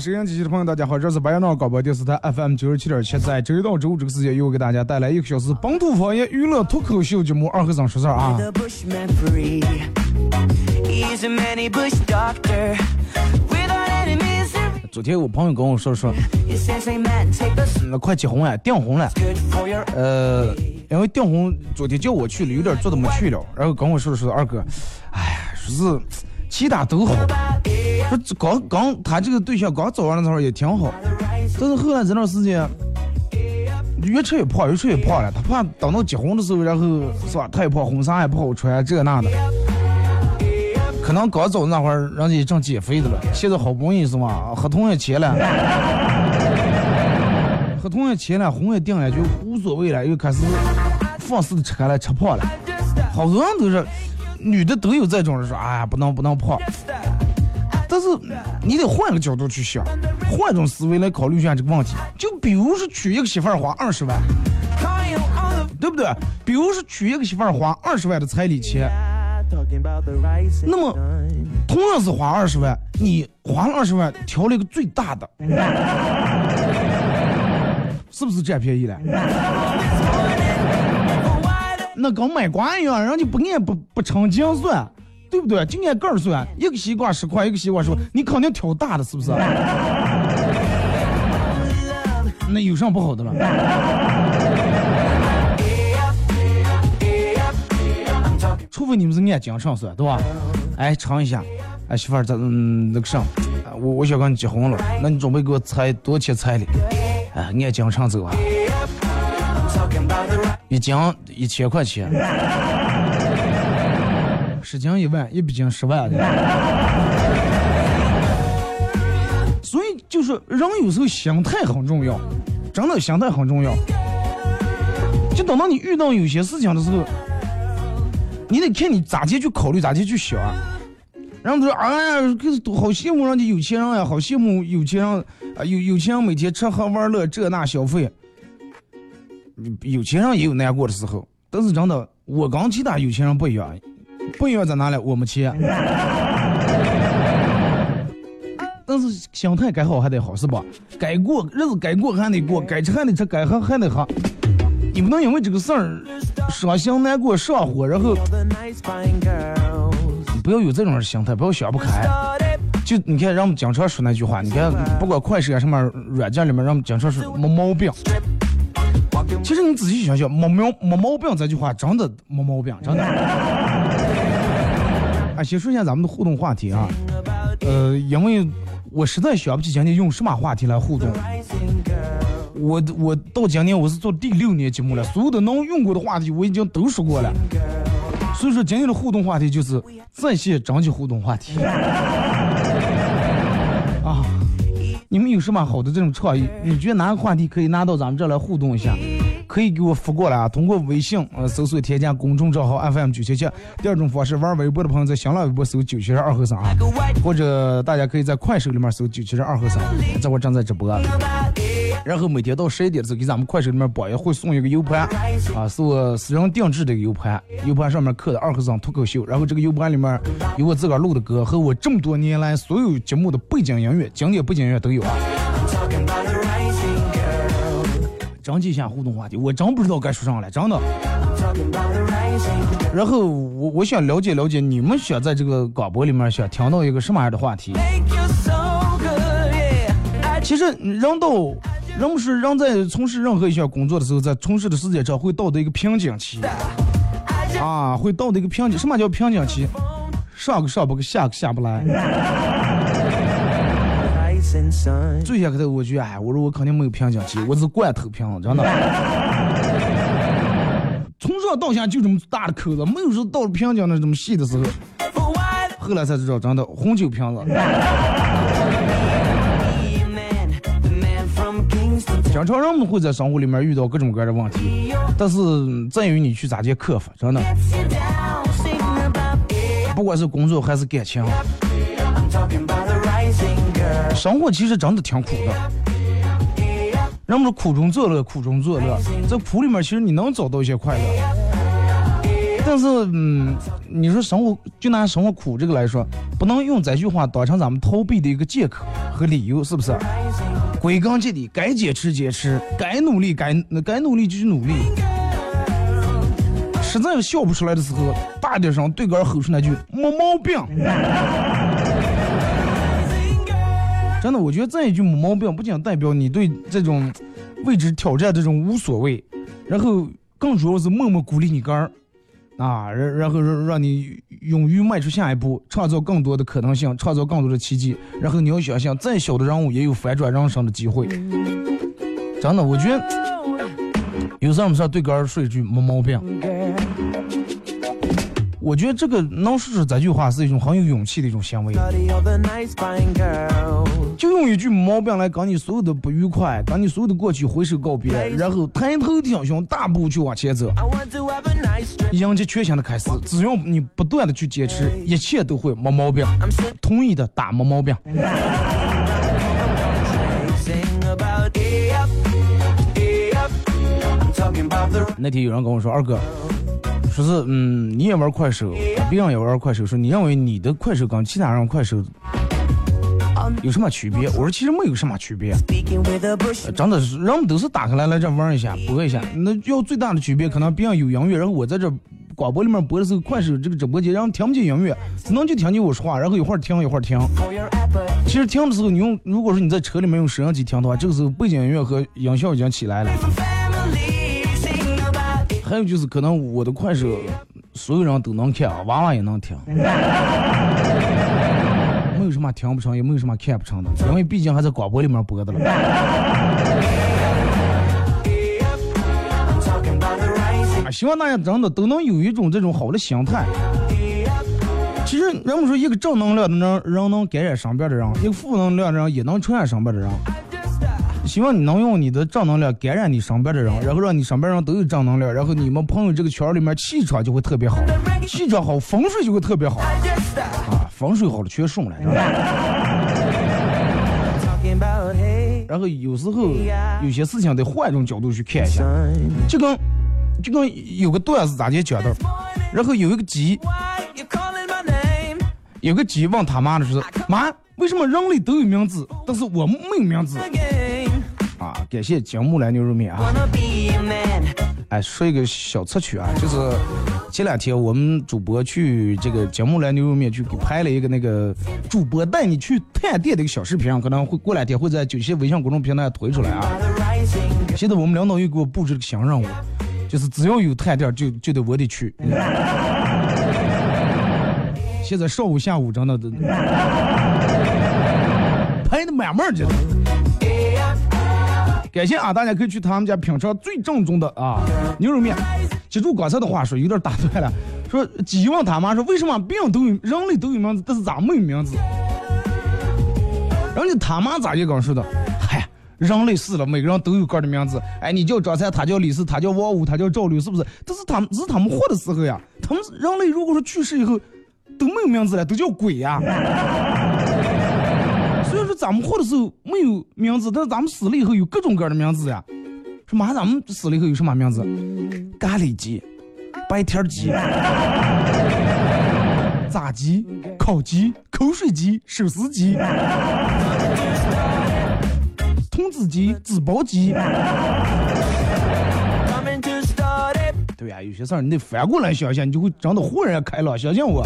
收音机前的朋友，大家好，这是白杨淖尔广播电视台 FM 九十七点七，在周一到周五这个时间，又给大家带来一个小时本土方言娱乐脱口秀节目《二和尚说事儿》啊。昨天我朋友跟我说说，那快结婚了，订婚了，呃，因为订婚昨天叫我去了，有点做的没去了，然后跟我说说二哥，哎呀，说是其他都好。说刚刚他这个对象刚找完的时候也挺好，但是后来这段时间越吃越胖，越吃越胖了。他怕等到结婚的时候，然后是吧，太胖，婚纱也不好穿，这那的。可能刚走那会儿，人家正减肥的了，现在好不容易是吧，合同也签了，合同也签了，婚也定了，就无所谓了，又开始放肆的吃开了，吃胖了。好多人都是，女的都有这种人说，哎呀，不能不能胖。但是你得换个角度去想，换种思维来考虑一下这个问题。就比如说娶一个媳妇儿花二十万，对不对？比如说娶一个媳妇儿花二十万的彩礼钱，那么同样是花二十万，你花了二十万挑了一个最大的，是不是占便宜了？那跟买瓜一样，人家不按不不称斤算。对不对？就按个儿算，一个西瓜十块，一个西瓜十块，你肯定挑大的，是不是？那有啥不好的了？除非你们是按斤上算，对吧？哎，尝一下，哎，媳妇儿，咱嗯那个啥，我我想跟你结婚了，那你准备给我彩多少钱彩礼？哎，按斤上走啊，一斤一千块钱，十斤一万，一百斤十万的。所以就是人有时候心态很重要，真的心态很重要。就等到你遇到有些事情的时候，你得看你咋地去考虑，咋地去想。然后他说：“哎呀，可是好羡慕人家有钱人呀，好羡慕有钱人啊，有有钱人每天吃喝玩乐，这那消费。有钱人也有难过的时候，但是真的，我跟其他有钱人不一样，不一样在哪里？我没钱，但是心态该好还得好，是吧？该过日子该过还得过，该吃还得吃，该喝还得喝。你不能因为这个事儿伤心难过上火，然后。”不要有这种心态，不要想不开。就你看，让我们经常说那句话，你看，不管快手啊什么软件里面，让我们经常说没毛病。其实你仔细想想，没毛没毛病这句话真的没毛病，真的。啊，先说一下咱们的互动话题啊。呃，因为我实在想不起今天用什么话题来互动。我我到今年我是做第六年节目了，所有的能用过的话题我已经都说过了。所以说今天的互动话题就是在线征集互动话题啊！你们有什么好的这种创意？你觉得哪个话题可以拿到咱们这来互动一下？可以给我发过来啊！通过微信呃搜索添加公众账号 FM 九七七。第二种方式，玩微博的朋友在新浪微博搜九七十二和三啊，或者大家可以在快手里面搜九七十二和三，这会正在直播。然后每天到十一点的时候，给咱们快手里面榜也会送一个 U 盘，啊，是我私人定制的 U 盘，U 盘上面刻的二和尚脱口秀，然后这个 U 盘里面有我自个儿录的歌和我这么多年来所有节目的背景音乐、经典背景音乐都有啊。征集一下互动话题，我真不知道该说啥了，真的。然后我我想了解了解你们想在这个广播里面想听到一个什么样的话题。其实人都。人不是人在从事任何一项工作的时候，在从事的时间长会到的一个瓶颈期，啊，会到的一个瓶颈。什么叫瓶颈期？上个上不个下个下不来。最先开头我就，哎，我说我肯定没有瓶颈期，我是罐头瓶，真的。从上到下就这么大的口子，没有说到了瓶颈那这么细的时候。后来才知道，真的红酒瓶子。经常人们会在生活里面遇到各种各样的问题，但是在于你去咋去克服，真的。不管是工作还是感情，生活其实真的挺苦的。人们说苦中作乐，苦中作乐，在苦里面其实你能找到一些快乐。但是，嗯，你说生活就拿生活苦这个来说，不能用这句话当成咱们逃避的一个借口和理由，是不是？归根结底，该坚持坚持，该努力该该努力就去努力。实在笑不出来的时候，大点声对个儿吼出那句“没毛病”。真的，我觉得这一句“没毛病”不仅代表你对这种未知挑战这种无所谓，然后更主要是默默鼓励你个儿。啊，然然后让让你勇于迈出下一步，创造更多的可能性，创造更多的奇迹。然后你要想想，再小的人物也有反转人生的机会。真的，我觉得有时候我们说对儿说一句没毛病。我觉得这个能说出这句话是一种很有勇气的一种行为。就用一句毛病来跟你所有的不愉快，跟你所有的过去挥手告别，然后抬头挺胸，大步去往前走，迎接全新的开始。只要你不断的去坚持，一切都会没毛病。同意的打没毛病。那天有人跟我说，二哥。说是嗯，你也玩快手，别人也玩快手。说你认为你的快手跟其他人快手有什么区别？我说其实没有什么区别，真的是人们都是打开来来这玩一下，播一下。那要最大的区别，可能别人有音乐，然后我在这广播里面播的时候，快手这个直播间，然后听不见音乐，只能就听见我说话，然后一会儿听一会儿听。其实听的时候，你用如果说你在车里面用摄像机听的话，这个时候背景音乐和音效已经起来了。还有就是，可能我的快手所有人都能看，娃娃也能听，没 有什么听不成，也没有什么看不成的，因为毕竟还在广播里面播的了。啊，希望大家真的都能有一种这种好的心态。其实人们说，一个正能量的人，人能感染身边的人；一个负能量的人，也能传染身边的人。希望你能用你的正能量感染你身边的人，然后让你身边人都有正能量，然后你们朋友这个圈里面气场就会特别好，气场好，风水就会特别好。啊，风水好了全顺了。然后有时候有些事情得换一种角度去看一下，就跟就跟有个段子咋就讲的，然后有一个鸡，有个鸡问他妈的是妈，为什么人类都有名字，但是我没有名字？啊，感谢姜木兰牛肉面啊！哎，说一个小插曲啊，就是前两天我们主播去这个姜木兰牛肉面去给拍了一个那个主播带你去探店的一个小视频，可能会过两天会在九些微信公众平台推出来啊。现在我们领导又给我布置了个新任务，就是只要有探店就就得我得去。现在上午下午真的都 拍的满满的。感谢啊！大家可以去他们家品尝最正宗的啊牛肉面。记住刚才的话说，有点打断了。说鸡问他妈说，为什么病都有人类都有名字，但是咱没有名字？人家他妈咋就刚说的？嗨，人类死了，每个人都有个的名字。哎，你叫张三，他叫李四，他叫王五，他叫赵六，是不是？但是他们是他们活的时候呀。他们人类如果说去世以后都没有名字了，都叫鬼呀。咱们活的时候没有名字，但是咱们死了以后有各种各样的名字呀。说妈，咱们死了以后有什么名字？咖喱鸡、白天鸡、炸鸡、烤鸡、口水鸡、手撕鸡、童子鸡、纸包鸡。对呀，有些事儿你得反过来想想，你就会真的豁然开朗。相信我。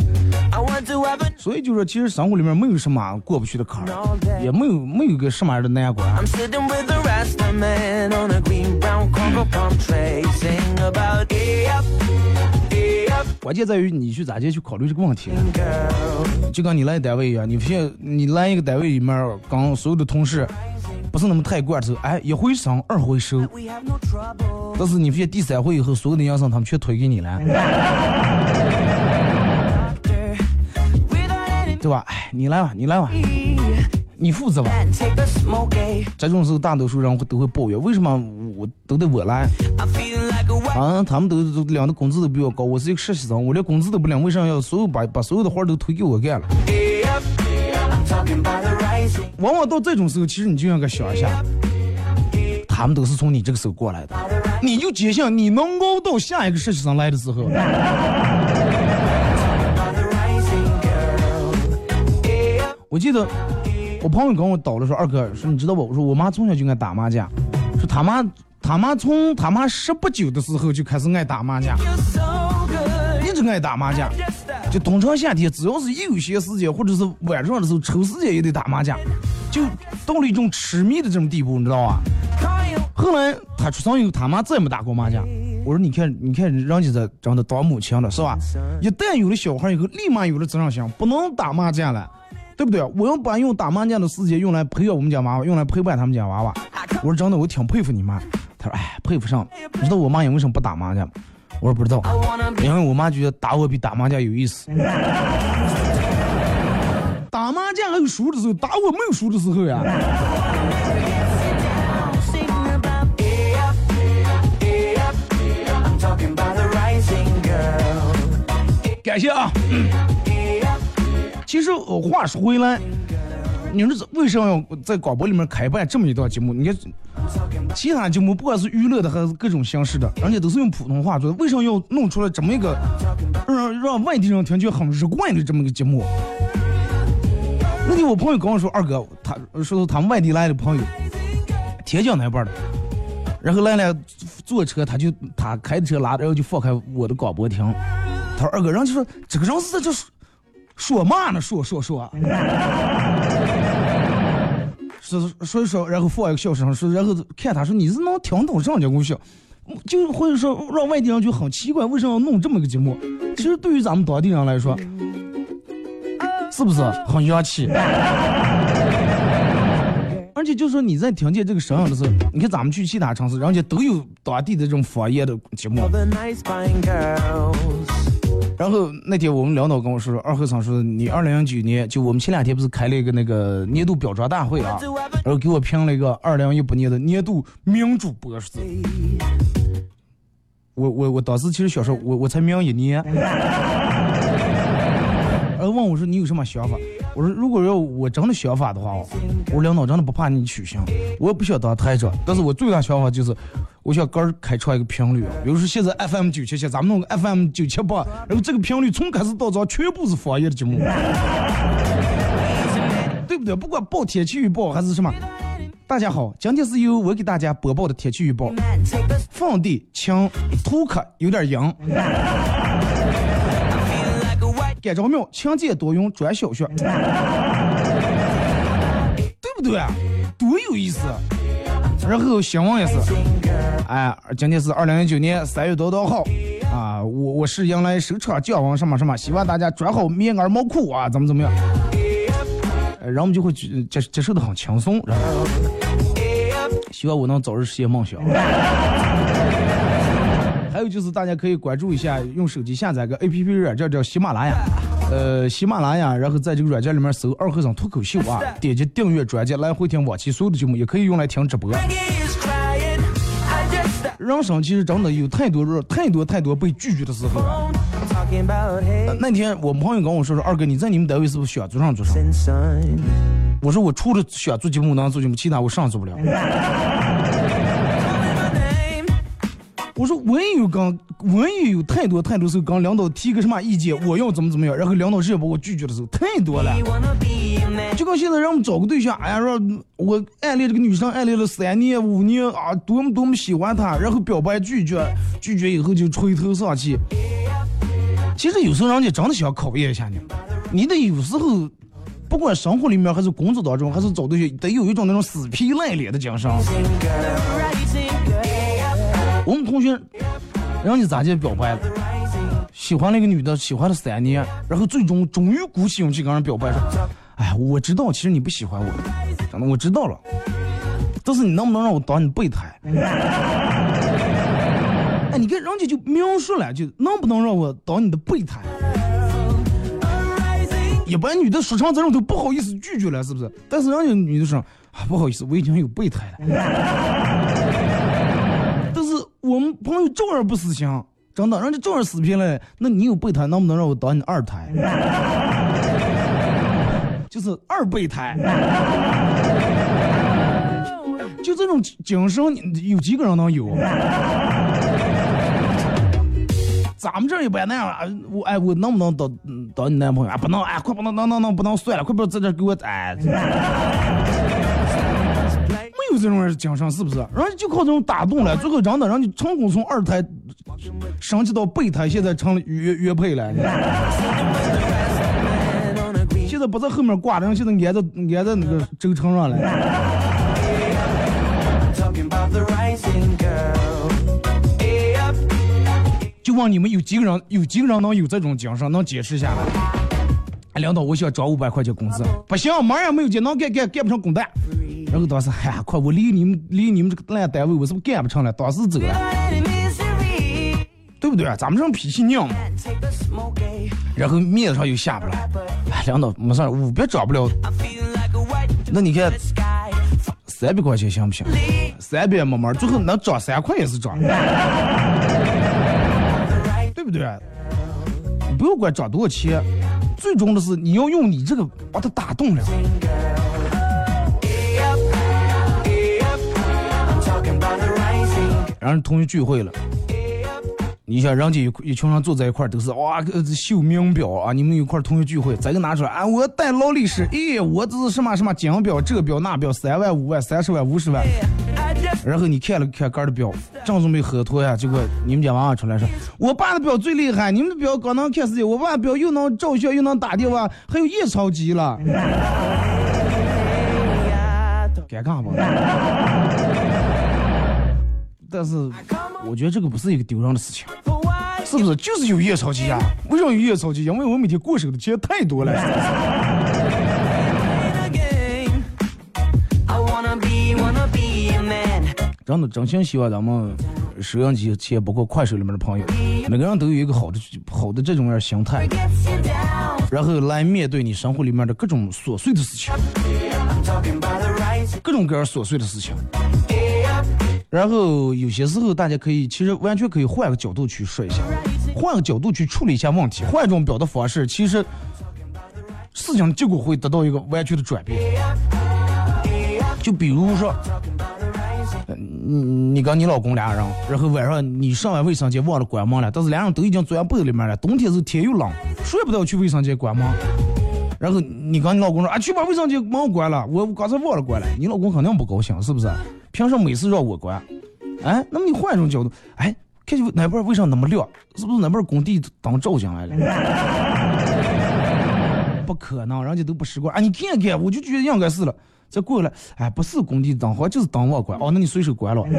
所以就说，其实生活里面没有什么过不去的坎儿，也没有没有个什么样的难关。关键在于你去咋地去考虑这个问题。就跟你来单位一样，你现你来一个单位里面，跟所有的同事。不是那么太惯着，哎，一回生二回熟，但是你发现第三回以后，所有的养生他们全推给你了，对吧？哎，你来吧，你来吧，你负责吧。这种时候，大多数人会都会抱怨，为什么我都得我来？啊，他们都都领的工资都比我高，我是一个实习生，我连工资都不领，为什么要所有把把所有的活都推给我干了？往往到这种时候，其实你就应该想一下，他们都是从你这个时候过来的，你就坚信你能熬到下一个实习生来的时候。我记得我朋友跟我叨了说，二哥说你知道不？我说我妈从小就爱打麻将，说他妈他妈从他妈十不九的时候就开始爱打麻将，一直爱打麻将。就冬长夏天，只要是一有闲时间，或者是晚上的时候抽时间也得打麻将，就到了一种痴迷的这种地步，你知道吧？后来他出生以后，他妈再也没打过麻将。我说你看，你看人家在真的当母亲了，是吧？一旦有了小孩以后，立马有了责任心，不能打麻将了，对不对？我要把用打麻将的时间用来培养我们家娃娃，用来陪伴他们家娃娃。我说真的，我挺佩服你妈。他说哎，佩服上。你知道我妈也为什么不打麻将？我说不知道，因为我妈觉得打我比打麻将有意思。打麻将还有输的时候，打我没有输的时候呀。感谢啊。其实我话说回来。你说为什么要在广播里面开办这么一档节目？你看，其他节目不管是娱乐的还是各种形式的，人家都是用普通话做的。为什么要弄出来这么一个让让外地人听觉很日惯的这么个节目？那天我朋友跟我说，二哥，他说他们外地来的朋友，天津那边的，然后来了坐车，他就他开车拉着，然后就放开我的广播听。他说二哥，人家说这个人是在这说嘛呢？说说说。是所以说，然后放一个笑声，说然后看他说你是能听懂什么叫故事？就或者说让外地人就很奇怪，为什么要弄这么个节目？其实对于咱们当地人来说，是不是很洋气？而且就说你在听见这个声音的时候，你看咱们去其他城市，人家都有当地的这种方言的节目。然后那天我们领导跟我说，二和尚说你二零零九年就我们前两天不是开了一个那个年度表彰大会啊，然后给我评了一个二零一八年的年度名主播是。我我我当时其实想说，我我才名一年。然后问我说你有什么想法？我说如果要我真的想法的话，我领导真的不怕你取消，我也不想当台长，但是我最大想法就是，我想个开创一个频率，比如说现在 FM 九七七，咱们弄个 FM 九七八，然后这个频率从开始到早全部是方言的节目，对不对？不管报天气预报还是什么，大家好，今天是由我给大家播报的天气预报，放地晴，土克有点阴。干着庙，勤俭多用专小雪，对不对？多有意思！然后新闻也是，哎，今天是二零一九年三月多多号啊，我我是迎来首场降温什么什么，希望大家穿好棉袄毛裤啊，怎么怎么样？然后我们就会接接受的很轻松，然后希望我能早日实现梦想。还有就是，大家可以关注一下，用手机下载个 A P P 软件叫喜马拉雅，呃，喜马拉雅，然后在这个软件里面搜“二和尚脱口秀”啊，点击订阅专辑来回听往期所有的节目，也可以用来听直播。人生其实真的有太多、太多、太多被拒绝的时候。那天我朋友跟我说说，二哥你在你们单位是不是想做上做上？我说我除了想做节目能做节目，其他我上做不了。我说我也有刚，我也有太多太多时候跟领导提个什么意见，我要怎么怎么样，然后领导直接把我拒绝的时候太多了。就跟现在让我们找个对象，哎呀，说我暗恋这个女生，暗恋了三年五年啊，多么多么喜欢她，然后表白拒绝，拒绝以后就垂头丧气。其实有时候人家真的想考验一下你，你得有时候，不管生活里面还是工作当中，还是找对象，得有一种那种死皮赖脸的精神。我们同学，人家咋就表白了？喜欢那个女的，喜欢了三年，然后最终终于鼓起勇气跟人表白说：“哎，我知道，其实你不喜欢我，真的我知道了。但是你能不能让我当你备胎？哎，你看人家就描述了，就能不能让我当你的备胎？一般女的说成这种都不好意思拒绝了，是不是？但是人家女的说啊，不好意思，我已经有备胎了。” 我们朋友照样不死心，真的，人家照样死皮了。那你有备胎，能不能让我当你二胎？就是二备胎。就这种精神，有几个人能有？咱们这儿也不那样啊！我哎，我能不能当当你男朋友啊？不能哎，快不能能能能不能算了，快不要在这给我哎。有这种人精神是不是？人家就靠这种打动了，最后真的，人家成功从二胎升级到备胎，现在成了原原配了。现在不在后面挂着，现在挨在挨在那个轴承上了。就问你们有几个人，有几个人能有这种精神，能坚持下来？领导，我想涨五百块钱工资，不行，马上没有钱，能干干干不成工蛋。然后当时，哎呀，快！我离你们离你们这个烂单位，我是不是干不成了？当时走了，对不对？咱们这种脾气拧。然后面子上又下不来，哎，领导没事，五百涨不了。那你看，三百块钱行不行？三百慢慢，最后能涨三块也是涨，对不对？不要管涨多少钱，最终的是你要用你这个把它打动了。然后同学聚会了，你想人家一一群人坐在一块儿都是哇秀名表啊！你们一块儿同学聚会，再个拿出来啊！我带劳力士，咦，我这是什么什么金表，这个表那表，三万五万三十万五十万。然后你看了看哥的表，正准备喝脱呀，结果你们家娃娃出来说：“我爸的表最厉害，你们的表刚能看时间，我爸的表又能照相又能打电话，还有验钞机了。”尴尬不？但是我觉得这个不是一个丢人的事情，是不是？就是有夜吵起呀？为什么有夜吵起？因为我每天过手的钱太多了。真的，真心希望咱们收音机前，包括快手里面的朋友，每个人都有一个好的、好的这种样心态，然后来面对你生活里面的各种琐碎的事情，各种各样琐碎的事情。然后有些时候，大家可以其实完全可以换个角度去说一下，换个角度去处理一下问题，换一种表达方式，其实事情的结果会得到一个完全的转变。就比如说。你你跟你老公俩人，然后晚上你上完卫生间忘了关门了，但是俩人都已经钻被子里面了。冬天是天又冷，睡不着去卫生间关门。然后你跟你老公说啊，去把卫生间门关了，我刚才忘了关了。你老公肯定不高兴，是不是？凭什么每次让我关？哎，那么你换一种角度，哎，看见哪边为啥那么亮？是不是哪边工地灯照进来了？不可能，人家都不习惯。啊，你看看，我就觉得应该是了。再过来，哎，不是工地灯，好像就是灯忘关。哦，那你随手关了。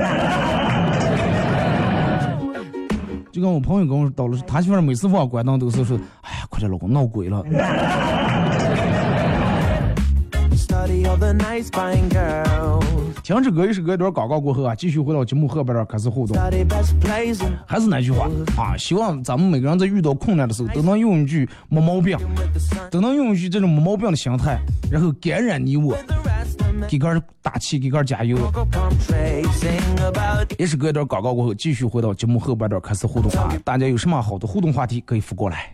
就跟我朋友跟我说了，他媳妇每次忘关灯都是说，哎呀，快点，老公闹鬼了。听着歌一首歌一段广告过后啊，继续回到节目后边儿开始互动。还是那句话啊，希望咱们每个人在遇到困难的时候，都能用一句没毛病，都能用一句这种没毛病的心态，然后感染你我，给个打气，给个加油。也是隔一段广告过后，继续回到节目后半段开始互动啊！大家有什么好的互动话题可以发过来。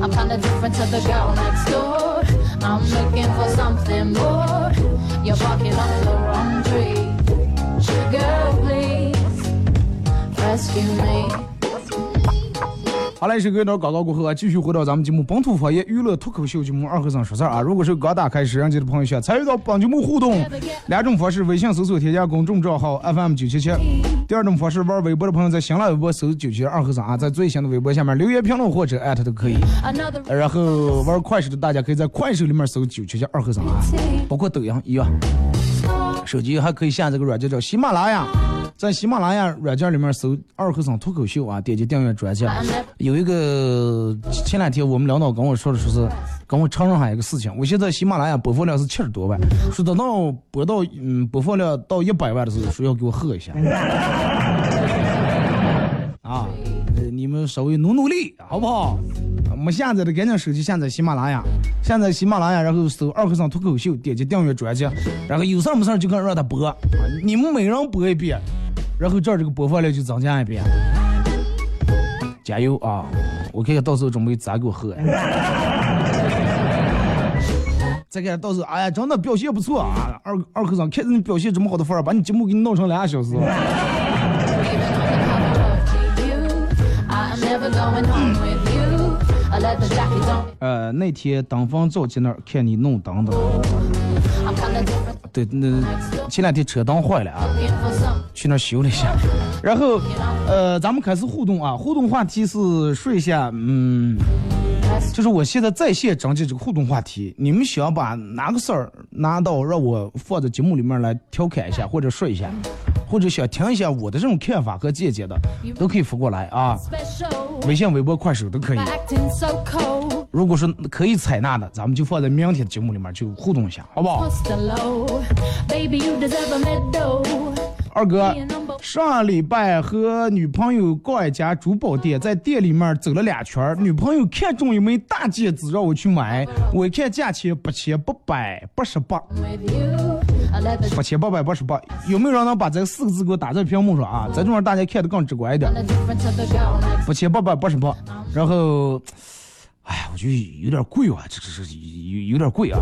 I'm kinda different to the girl next door. I'm looking for something more. You're barking up the wrong tree. Girl, please rescue me. 好嘞，是隔一段广告过后啊，继续回到咱们节目本土方言娱乐脱口秀节目二和尚说事儿啊。如果是刚打开摄像机的朋友，想参与到本节目互动，两种方式：微信搜索添加公众账号 FM 九七七；第二种方式，玩微博的朋友在新浪微博搜九七二和尚啊，在最新的微博下面留言评论或者艾特都可以。然后玩快手的大家可以在快手里面搜九七七二和尚啊，包括抖音一样。手机还可以下载个软件叫喜马拉雅。在喜马拉雅软件里面搜“二和尚脱口秀”啊，点击订阅专辑。有一个前两天我们领导跟我说的，说是跟我承认下一个事情。我现在喜马拉雅播放量是七十多万，说等到播到嗯播放量到一百万的时候，说要给我贺一下。啊，你们稍微努努力，好不好？没下载的赶紧手机下载喜马拉雅，下载喜马拉雅，然后搜“二和尚脱口秀”，点击订阅专辑，然后有事没事就可以让他播。你们每人播一遍。然后这儿这个播放量就增加一遍，加油啊！我看看到时候准备咋给我喝。再看到时候，哎呀，真的表现不错啊！二二科长，看着你表现这么好的份儿，把你节目给你弄成俩小时。呃，那天登峰造极那儿看你弄灯的，对，那前两天车灯坏了啊，去那修了一下。然后，呃，咱们开始互动啊，互动话题是说一下，嗯，就是我现在在线征集这个互动话题，你们想把哪个事儿拿到让我放在节目里面来调侃一下，或者说一下。或者想听一下我的这种看法和见解的，都可以发过来啊，微信、微博、快手都可以。如果说可以采纳的，咱们就放在明天的节目里面就互动一下，好不好？二哥，上礼拜和女朋友逛一家珠宝店，在店里面走了两圈，女朋友看中一枚大戒指让我去买，我一看价钱八千八百八十八。八千八百八十八，有没有人能把这四个字给我打在屏幕上啊？这种让大家看得更直观一点。八千八百八十八，然后，哎呀，我觉得有点贵啊，这这这有有点贵啊，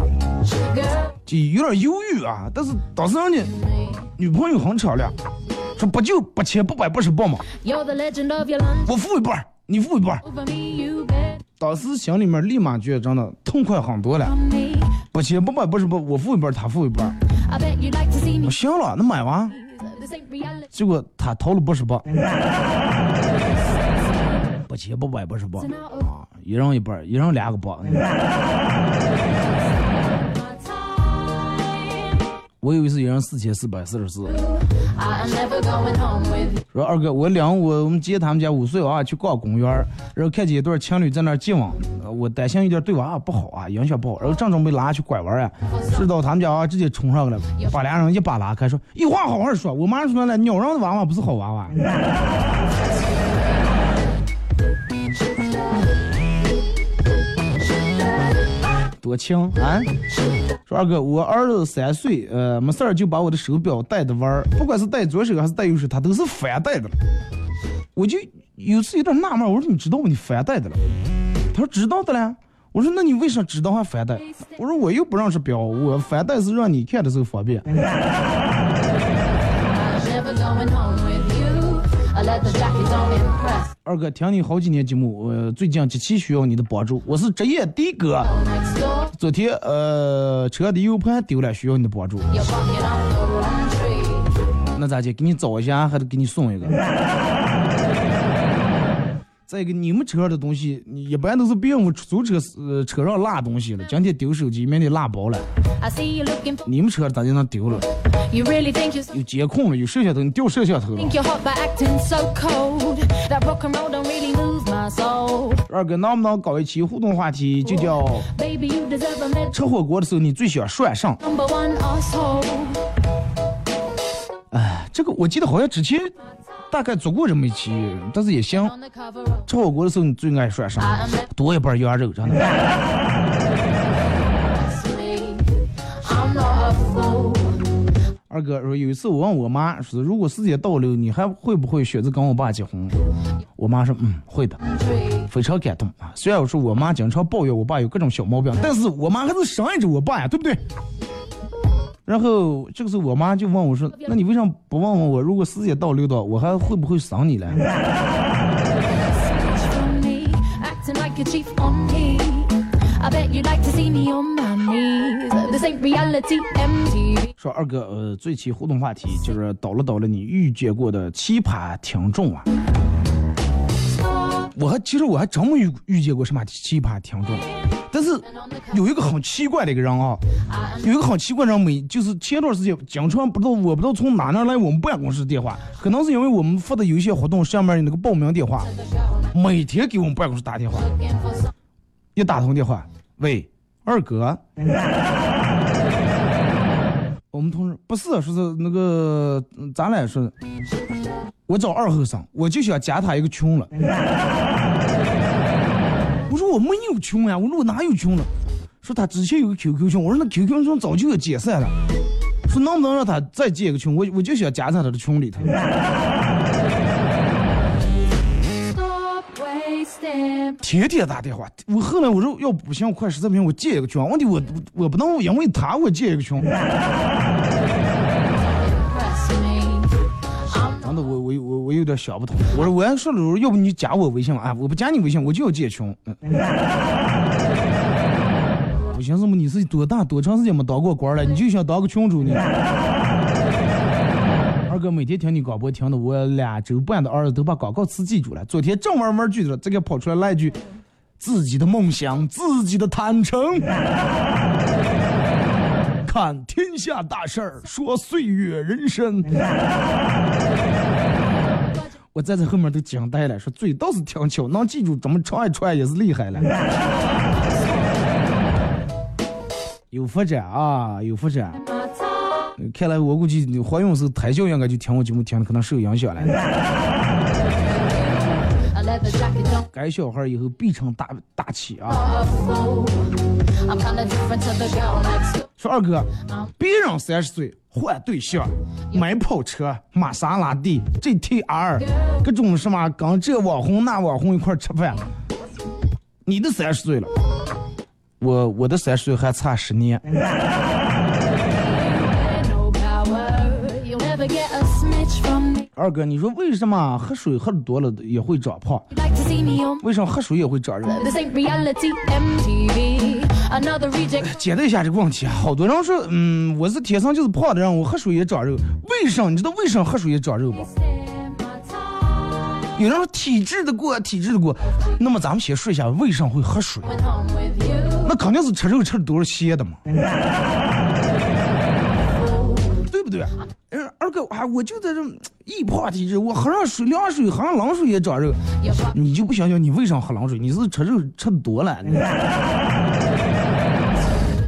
就有点犹豫啊。但是当时人家女朋友很敞亮，说不就八千八百八十八嘛？我付一半，你付一半。当时心里面立马觉得真的痛快很多了。八千八百八十八，我付一半，他付一半。我行了，那买完，结果他掏了八十八，八千八百八十八啊，一人一半，一人两个包。我以为是一人四千四百四十四。说二哥，我领我我们接他们家五岁娃去逛公园，然后看见一对情侣在那儿接吻，我担心有点对娃不好啊，影响不好，然后正准备拉去拐弯啊，知道他们家娃直接冲上来了，把俩人一把拉开，说有话好好说，我马上说了，鸟人的娃娃不是好娃娃。多轻啊！说二哥，我儿子三岁，呃，没事儿就把我的手表戴着玩儿，不管是戴左手还是戴右手，他都是反戴的了。我就有次有点纳闷，我说你知道吗？你反戴的了？他说知道的了。我说那你为啥知道还反戴？我说我又不认识表，我反戴是让你看的时候方便。二哥，听你好几年节目，呃，最近极其需要你的帮助。我是职业的哥，昨天呃车的 U 盘丢了，需要你的帮助。那咋的？给你找一下，还得给你送一个。再一个，你们车上的东西，一般都是别用出租车，呃，车上落东西了，今天丢手机，明天落包了。你们车咋就能丢了？有监控了，有摄像头，你掉摄像头。二哥，能不能搞一期互动话题，就叫吃火锅的时候你最喜欢涮上？哎，这个我记得好像之前。大概做过这么一期，但是也行。吃火锅的时候你最爱涮啥？多一半羊肉，真的。二哥说有一次我问我妈说，如果时间倒流，你还会不会选择跟我爸结婚？我妈说嗯会的，非常感动啊。虽然我说我妈经常抱怨我爸有各种小毛病，但是我妈还是深爱着我爸呀，对不对？然后这个时候我妈就问我说，那你为什么不问问我，如果时间倒流的，我还会不会赏你嘞.说二哥，呃，最期互动话题就是倒了倒了你遇见过的奇葩听众啊。我还其实我还真没遇遇见过什么奇葩听众，但是有一个很奇怪的一个人啊，有一个很奇怪的人每就是前段时间经常不知道我不知道从哪那来我们办公室电话，可能是因为我们发的有一些活动上面有那个报名电话，每天给我们办公室打电话，一打通电话，喂，二哥，我们同事不是说是那个咱俩说，我找二后生，我就想加他一个群了。我说我没有群呀，我说我哪有群了？说他之前有个 QQ 群，我说那 QQ 群早就要解散了。说能不能让他再建一个群？我我就想加在他的群里头。天天打电话，我后来我说要不行，我快实在不行，我建一个群。问题我我不能因为他我建一个群。我有点想不通。我说我还说了，我说要不你加我微信吧啊？我不加你微信，我就要建群。我寻思么？你是多大多长时间没当过官了？你就想当个群主呢？二哥每天听你广播，听的我俩周半的儿子都把广告词记住了。昨天正玩玩句子了，这个跑出来来一句：自己的梦想，自己的坦诚。看天下大事儿，说岁月人生。我站在后面都惊呆了，说嘴倒是挺巧，能记住怎么唱一串也是厉害了。有发展啊，有发展。看来我估计你怀孕时候胎教应该就听我节目听的可能受影响了。该小孩以后必成大大器啊.说二哥，别人三十岁换对象，买跑车、玛莎拉蒂、GTR，各种什么跟这网红那网红一块吃饭，你都三十岁了，我我的三十岁还差十年。二哥，你说为什么喝水喝的多了也会长胖.为什么喝水也会长肉.解答一下这个问题啊！好多人说，嗯，我是天生就是胖的人，我喝水也长肉。为什么？你知道为什么喝水也长肉不.有人说体质的过，体质的过。那么咱们先说一下为什么会喝水.那肯定是吃肉吃的多是咸的嘛，对不对？个啊，我就在这易胖体质，我喝上水凉水，喝上冷水也长肉。你就不想想你为啥喝冷水？你是吃肉吃的多了？你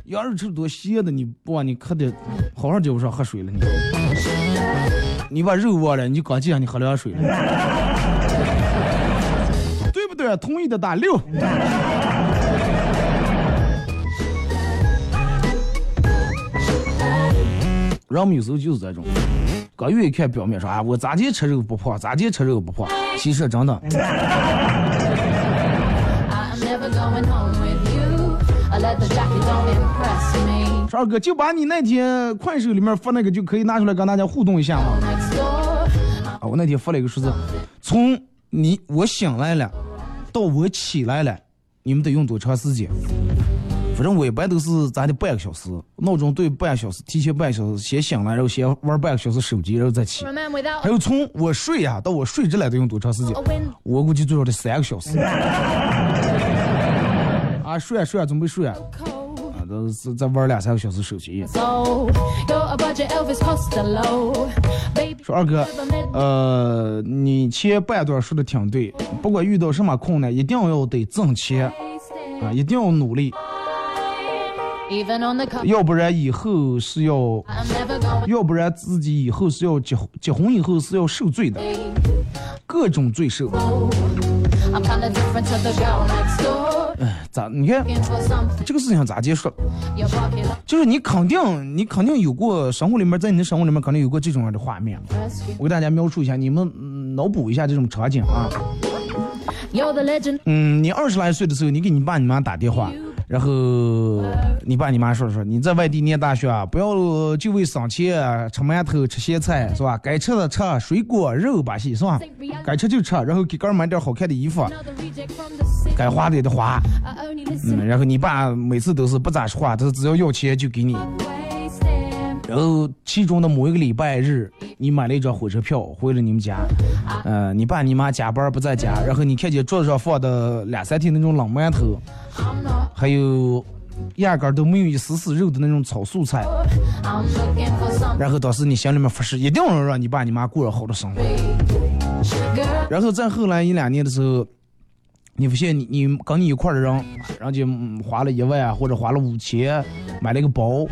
羊肉吃多鲜的，你不你可得好好接不上喝水了你。你把肉忘了，你就刚记上你喝凉水了，对不对？同意的打六。人们有时候就是这种。刚愿意看表面说啊，我咋地吃肉不胖，咋地吃肉不胖，其实真的。说二哥，就把你那天快手里面发那个就可以拿出来跟大家互动一下吗？啊，我那天发了一个数字，从你我醒来了到我起来了，你们得用多长时间？反正我一般都是咱的半个小时，闹钟对半个小时，提前半个小时先醒来，然后先玩半个小时手机，然后再起。还有从我睡呀、到我睡着来得用多长时间我估计最少得三个小时。啊，睡啊睡啊，准备睡啊。都是再玩两三个小时手机。说二哥呃，你前半段说的挺对，不管遇到什么困难，一定要得挣钱啊，一定要努力，要不然以后是要.要不然自己以后是要结婚，结婚以后是要受罪的，各种罪受。Door. 咋？你看.这个事情咋结束就是你肯定，你肯定有过生活里面，在你的生活里面肯定有过这种样的画面。我给大家描述一下，你们嗯脑补一下这种场景啊。嗯，你二十来岁的时候，你给你爸你妈打电话，然后你爸你妈说说你在外地念大学啊，不要就为省钱啊吃馒头吃咸菜是吧？该吃的吃，水果肉把戏是吧？该吃就吃，然后给哥儿买点好看的衣服.该花的得花。嗯，然后你爸每次都是不咋说话，他只要要钱就给你。然后其中的某一个礼拜日，你买了一张火车票回了你们家，呃，你爸你妈加班不在家，然后你看见桌子上放的两三天那种冷馒头.还有压根儿都没有一丝丝肉的那种炒素菜，然后当时你心里面发誓，一定要让你爸你妈过上好的生活。然后再后来一两年的时候，你发现你你跟你一块儿的人，人家嗯花了一万或者花了五千买了一个包，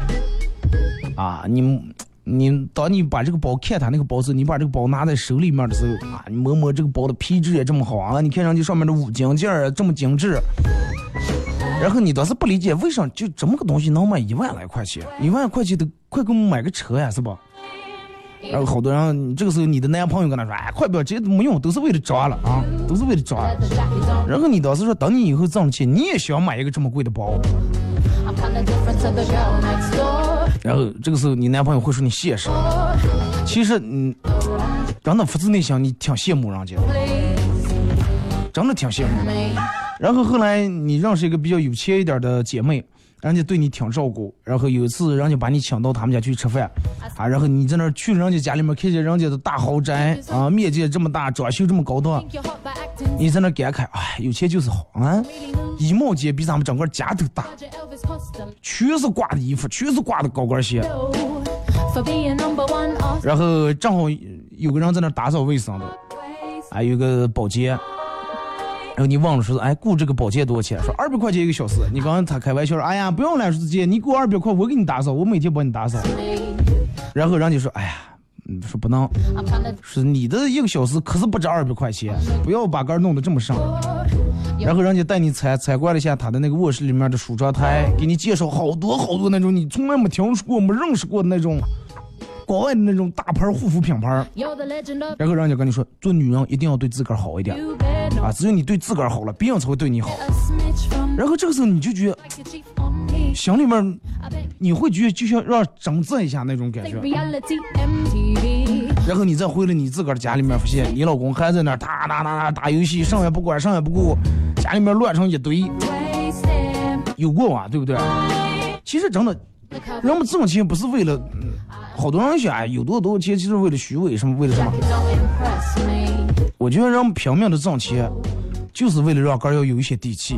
啊，你你当你把这个包看他那个包时，你把这个包拿在手里面的时候啊，你摸摸这个包的皮质也这么好啊，你看上去上面的五金件儿这么精致。然后你当时不理解，为啥就这么个东西能卖一万来块钱？一万块钱都快给我们买个车呀，是吧？然后好多人，这个时候你的男朋友跟他说：“哎，快不要，这些都没用，都是为了装了啊，都是为了装。”然后你当时说，等你以后挣了钱，你也想买一个这么贵的包。然后这个时候你男朋友会说你现实。其实，嗯，真的发自内心你挺羡慕人家的，真的挺羡慕。然后后来你认识一个比较有钱一点的姐妹，人家对你挺照顾。然后有一次人家把你请到他们家去吃饭，啊，然后你在那儿去人家家里面看见人家的大豪宅啊，面积这么大，装修这么高档.你在那儿感慨，哎，有钱就是好啊衣帽间比咱们整个家都大.全是挂的衣服，全是挂的高跟鞋。然后正好有个人在那打扫卫生的.还有个保洁。然后你忘了说，哎，雇这个保洁多少钱？说二百块钱一个小时。你刚刚他开玩笑说，哎呀，不用了，师姐，你给我二百块，我给你打扫，我每天帮你打扫。然后人家说，哎呀，说不能，I'm kinda 是你的一个小时可是不止二百块钱，不要把杆弄得这么上。然后人家带你参参观了一下他的那个卧室里面的梳妆台，给你介绍好多好多那种你从来没听说过、没认识过的那种国外的那种大牌护肤品牌。然后人家跟你说，做女人一定要对自个儿好一点啊，只有你对自个儿好了，别人才会对你好。然后这个时候你就觉得.心里面你会觉得就像让整治一下那种感觉。然后你再回了你自个儿家里面，发现你老公还在那儿打打打打打游戏，上也不管，上也不顾，家里面乱成一堆，有过啊，对不对？其实真的人们挣钱不是为了，嗯，好多人想哎有多多钱，其实为了虚伪，什么为了什么？我觉得人们拼命的挣钱，就是为了让哥儿要有一些底气，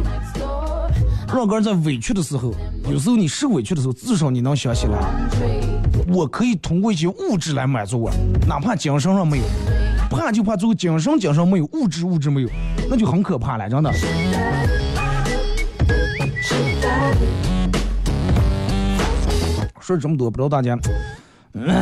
让哥儿在委屈的时候，有时候你受委屈的时候，至少你能想起来，我可以通过一些物质来满足我，哪怕精神上没有，怕就怕最后精神精神没有，物质物质没有，那就很可怕了，真的。说了这么多，不知道大家，嗯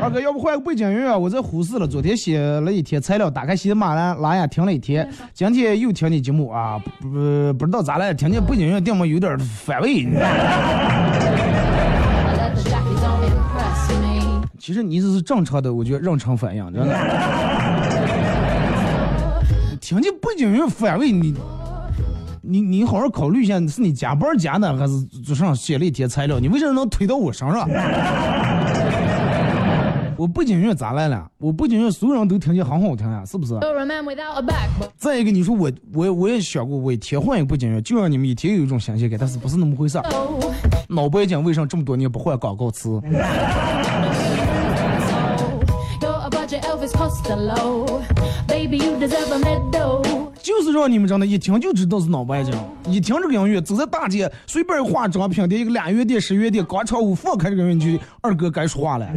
二哥哥，要不换个背景音乐？我在呼市了，昨天写了一天材料，打开喜马拉雅听了一天，今天又听你节目啊，不不不知道咋了，听见背景音乐定么有点反胃。其实你这是正常的，我觉得正常反应，真的。听见背景音乐反胃，你你你好好考虑一下，是你加班加的，还是桌上写了一天材料？你为什么能推到我身上？我不景音乐咋来了？我不景音乐所有人都听见很好听呀，是不是 a a. 再一个，你说我我我也想过，我一天换一个背景音乐，就让你们一天有一种新鲜感，但是不是那么回事儿。脑白金为什么这么多年不换广告词？就是让你们真的一听就知道是脑白金一听这个音乐走在大街随便化妆品店一个俩月店十月店广场舞放开这个人你就二哥该说话了。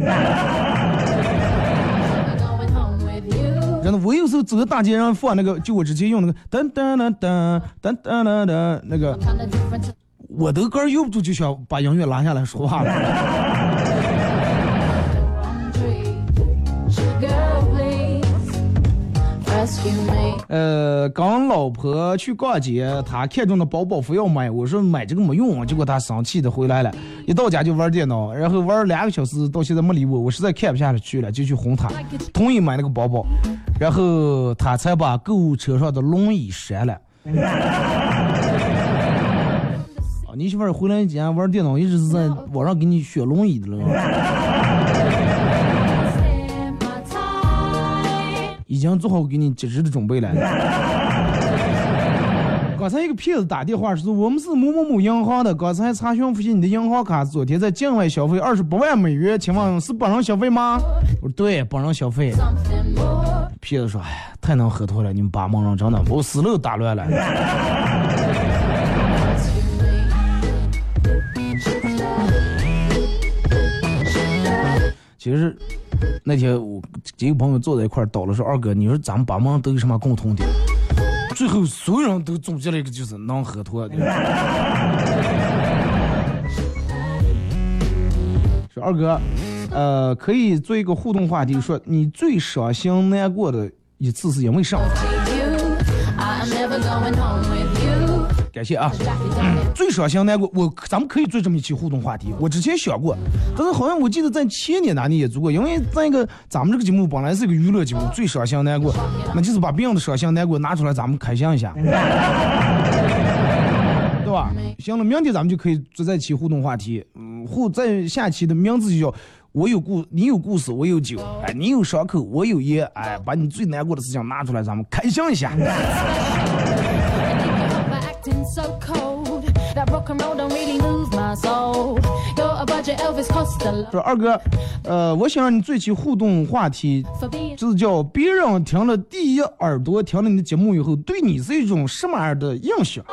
真的我有时候走在大街上放那个就我直接用那个噔噔噔噔噔噔噔噔那个我的歌用不住就想把音乐拉下来说话了。呃，刚老婆去逛街，她看中的包包非要买，我说买这个没用，结果她生气的回来了，一到家就玩电脑，然后玩两个小时，到现在没理我，我实在看不下去了，就去哄她，同意买那个包包，然后她才把购物车上的轮椅删了。啊，你媳妇儿回来家玩电脑，一直是在网上给你选轮椅的了，已经做好给你截肢的准备了。刚才一个骗子打电话说，我们是某某某银行的，刚才查询发现你的银行卡昨天在境外消费二十八万美元，请问是本人消费吗？我说对，本人消费。骗子说，哎，太能喝多了，你们把蒙人真的把我思路打乱了。其实那天我几个朋友坐在一块儿倒了说，二哥，你说咱们八毛都有什么共同点？最后所有人都总结了一个，就是能喝脱。说二哥，呃，可以做一个互动话题，说你最伤心难过的一次是因为啥？感谢啊。最伤心难过，我咱们可以做这么一期互动话题。我之前想过，但是好像我记得在前年哪里也做过，因为那个咱们这个节目本来是个娱乐节目，最伤心难过，那就是把别人的伤心难过拿出来，咱们开心一下，对吧？行了，明天咱们就可以做在一期互动话题，嗯，互在下期的名字就叫。我有故，你有故事，我有酒，哎，你有伤口，我有烟，哎，把你最难过的事情拿出来，咱们开心一下。By acting so cold. That rock and roll don't really move my soul. You're a budget Elvis Costello 说二哥，呃，我想让你做一期互动话题就是叫别人听了第一耳朵听了你的节目以后，对你是一种什么样的印象？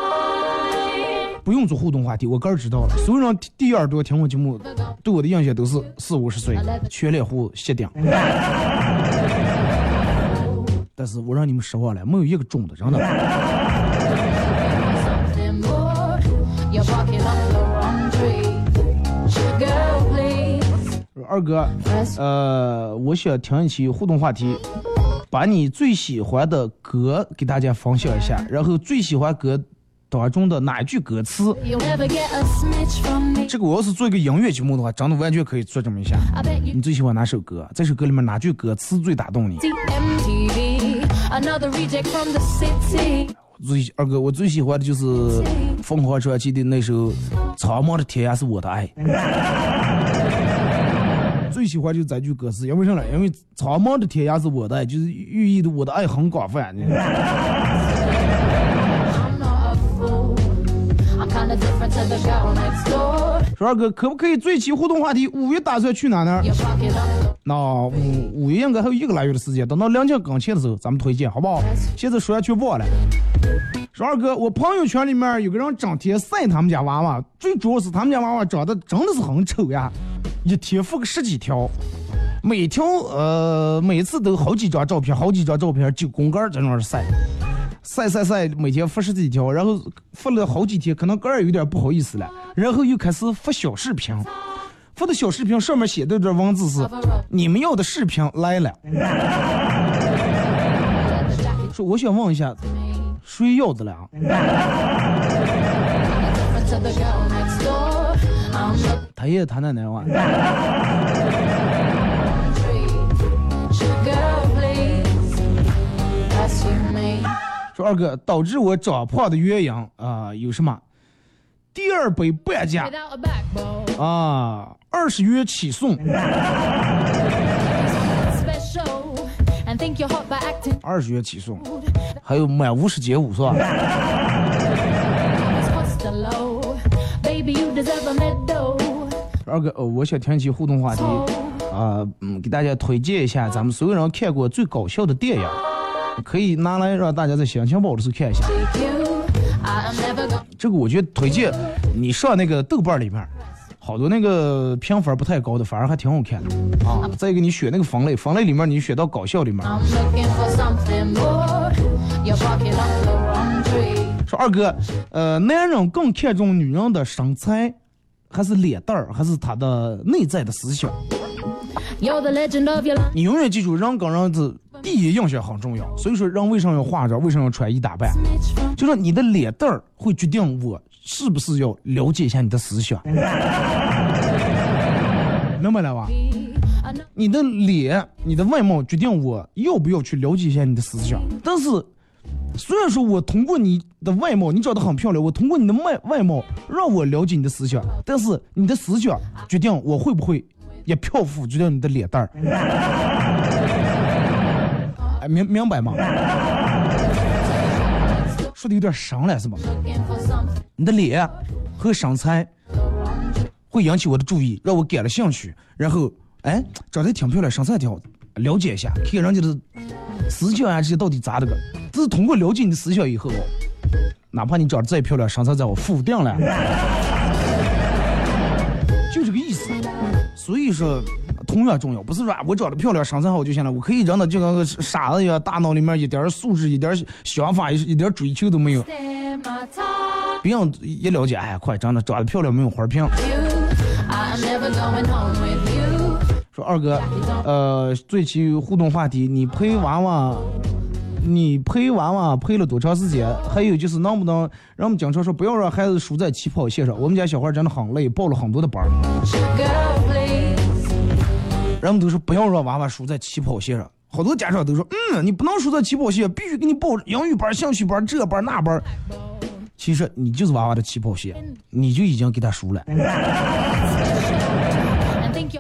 不用做互动话题，我个人知道了。所有人第第一耳朵听我节目，对我的印象都是四五十岁，全脸胡斜顶。但是我让你们失望了，没有一个中的，真的。二哥，呃，我想听一期互动话题，把你最喜欢的歌给大家分享一下，然后最喜欢歌当中的哪一句歌词.这个我要是做一个音乐节目的话，真的完全可以做这么一下。你最喜欢哪首歌？这首歌里面哪句歌词最打动你.最二哥，我最喜欢的就是凤凰传奇的那首《苍茫的天涯是我的爱》。喜欢就是这句歌词，因为啥呢？因为苍茫的天涯是我的爱，就是寓意的我的爱很广泛。I'm not a fool. I'm kinda different to the girl next door. 说二哥，可不可以最起互动话题？五月打算去哪呢？那五五月应该还有一个来月的时间，等到两千更前的时候，咱们推荐，好不好？现在说下去忘了。说二哥，我朋友圈里面有个人整天晒他们家娃娃，最主要是他们家娃娃长得真的是很丑呀，一天发个十几条，每条呃每次都好几张照片，好几张照片，九宫格在那儿晒，晒晒晒，每天发十几条，然后发了好几天，可能个儿有点不好意思了，然后又开始发小视频。发的小视频上面写的这文字是：你们要的视频来了。说我想问一下，谁要子了？他爷爷他奶奶哇。说二哥，导致我长胖的原因啊、有什么？第二杯半价啊，二十元起送，二十元起送，还有满五十减五是吧？二哥，呃，我想听一期互动话题啊、嗯，给大家推荐一下咱们所有人看过最搞笑的电影，可以拿来让大家在心情不好的时候看一下。这个我觉得推荐你上那个豆瓣里面，好多那个评分不太高的，反而还挺好看的啊。再一个，你选那个分类，分类里面你选到搞笑里面。说二哥，呃，男人更看重女人的身材，还是脸蛋儿，还是她的内在的思想？你永远记住，人跟人的第一印象很重要。所以说，人为什么要化妆，为什么要穿衣打扮？就说你的脸蛋儿会决定我是不是要了解一下你的思想，明白了吧？你的脸、你的外貌决定我要不要去了解一下你的思想。但是，虽然说我通过你的外貌，你长得很漂亮，我通过你的外外貌让我了解你的思想，但是你的思想决定我会不会也漂浮决定你的脸蛋儿。哎，明明白吗？说的有点深了是吧？你的脸和身材会引起我的注意，让我感了兴趣，然后哎，长得挺漂亮，身材挺好，了解一下，看人家的思想啊这些到底咋的个？这是通过了解你的思想以后，哪怕你长得再漂亮，身材再好，否定了，就这个意思。所以说。同样重要，不是说我长得漂亮、身材好就行了，我可以让他就跟个傻子一样，大脑里面一点素质、一点想法、一点追求都没有。别人一了解，哎，快长得长得漂亮没有花瓶。说二哥，呃，最期互动话题，你陪娃娃，你陪娃娃陪了多长时间？还有就是能不能让我们经常说不要让孩子输在起跑线上？我们家小孩真的很累，报了很多的班。人们都说不要让娃娃输在起跑线上，好多家长都说，嗯，你不能输在起跑线，必须给你报英语班、兴趣班、这班那班。其实你就是娃娃的起跑线，你就已经给他输了。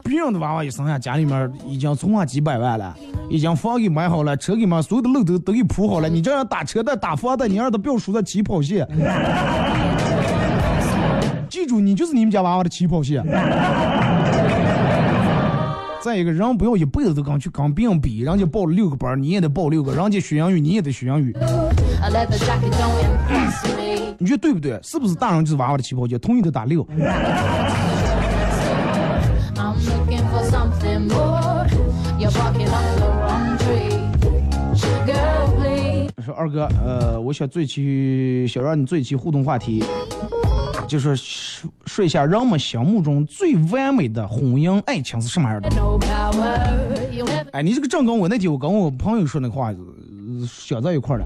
别人的娃娃一生下，家里面已经存了几百万了，已经房给买好了，车给买，所有的路都都给铺好了。你这样打车的、打房的，你让他不要输在起跑线。记住，你就是你们家娃娃的起跑线。再一个人不要一辈子都跟去跟别人比，人家报了六个班，你也得报六个；人家学英语，你也得学英语。你觉得对不对？是不是大人就是娃娃的起跑线？同意的打六。说二哥，呃，我想做一期，想让你做一期互动话题。就是说一下人们心目中最完美的婚姻爱情是什么样的？哎，你这个正跟我那天我跟我朋友说那话想在一块儿了。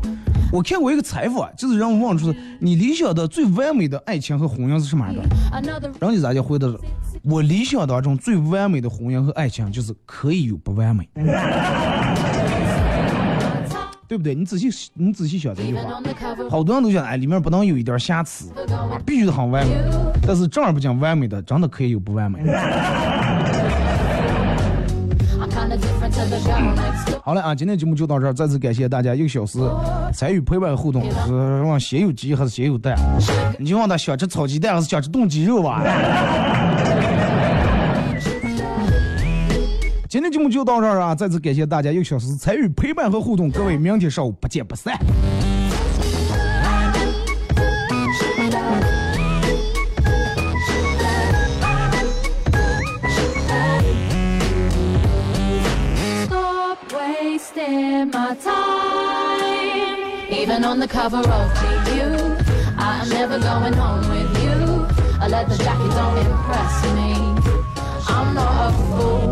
我看过一个采访，就是让我问出你理想的最完美的爱情和婚姻是什么样的？人家咋就回答了？我理想当中最完美的婚姻和爱情就是可以有不完美。对不对？你仔细你仔细想这句话，好多人都想哎，里面不能有一点瑕疵，啊，必须得很完美。但是正儿八经完美的，真的可以有不完美。好了啊，今天节目就到这儿，再次感谢大家一个小时参与陪伴互动。是往先有鸡还是先有蛋？你就问他想吃炒鸡蛋还是想吃炖鸡肉吧？今天节目就到这儿啊！再次感谢大家一个小时参与、陪伴和互动，各位明天上午不见不散。Even on the cover of GU, I'm never going home with you. A leather jacket don't impress me. I'm not a fool.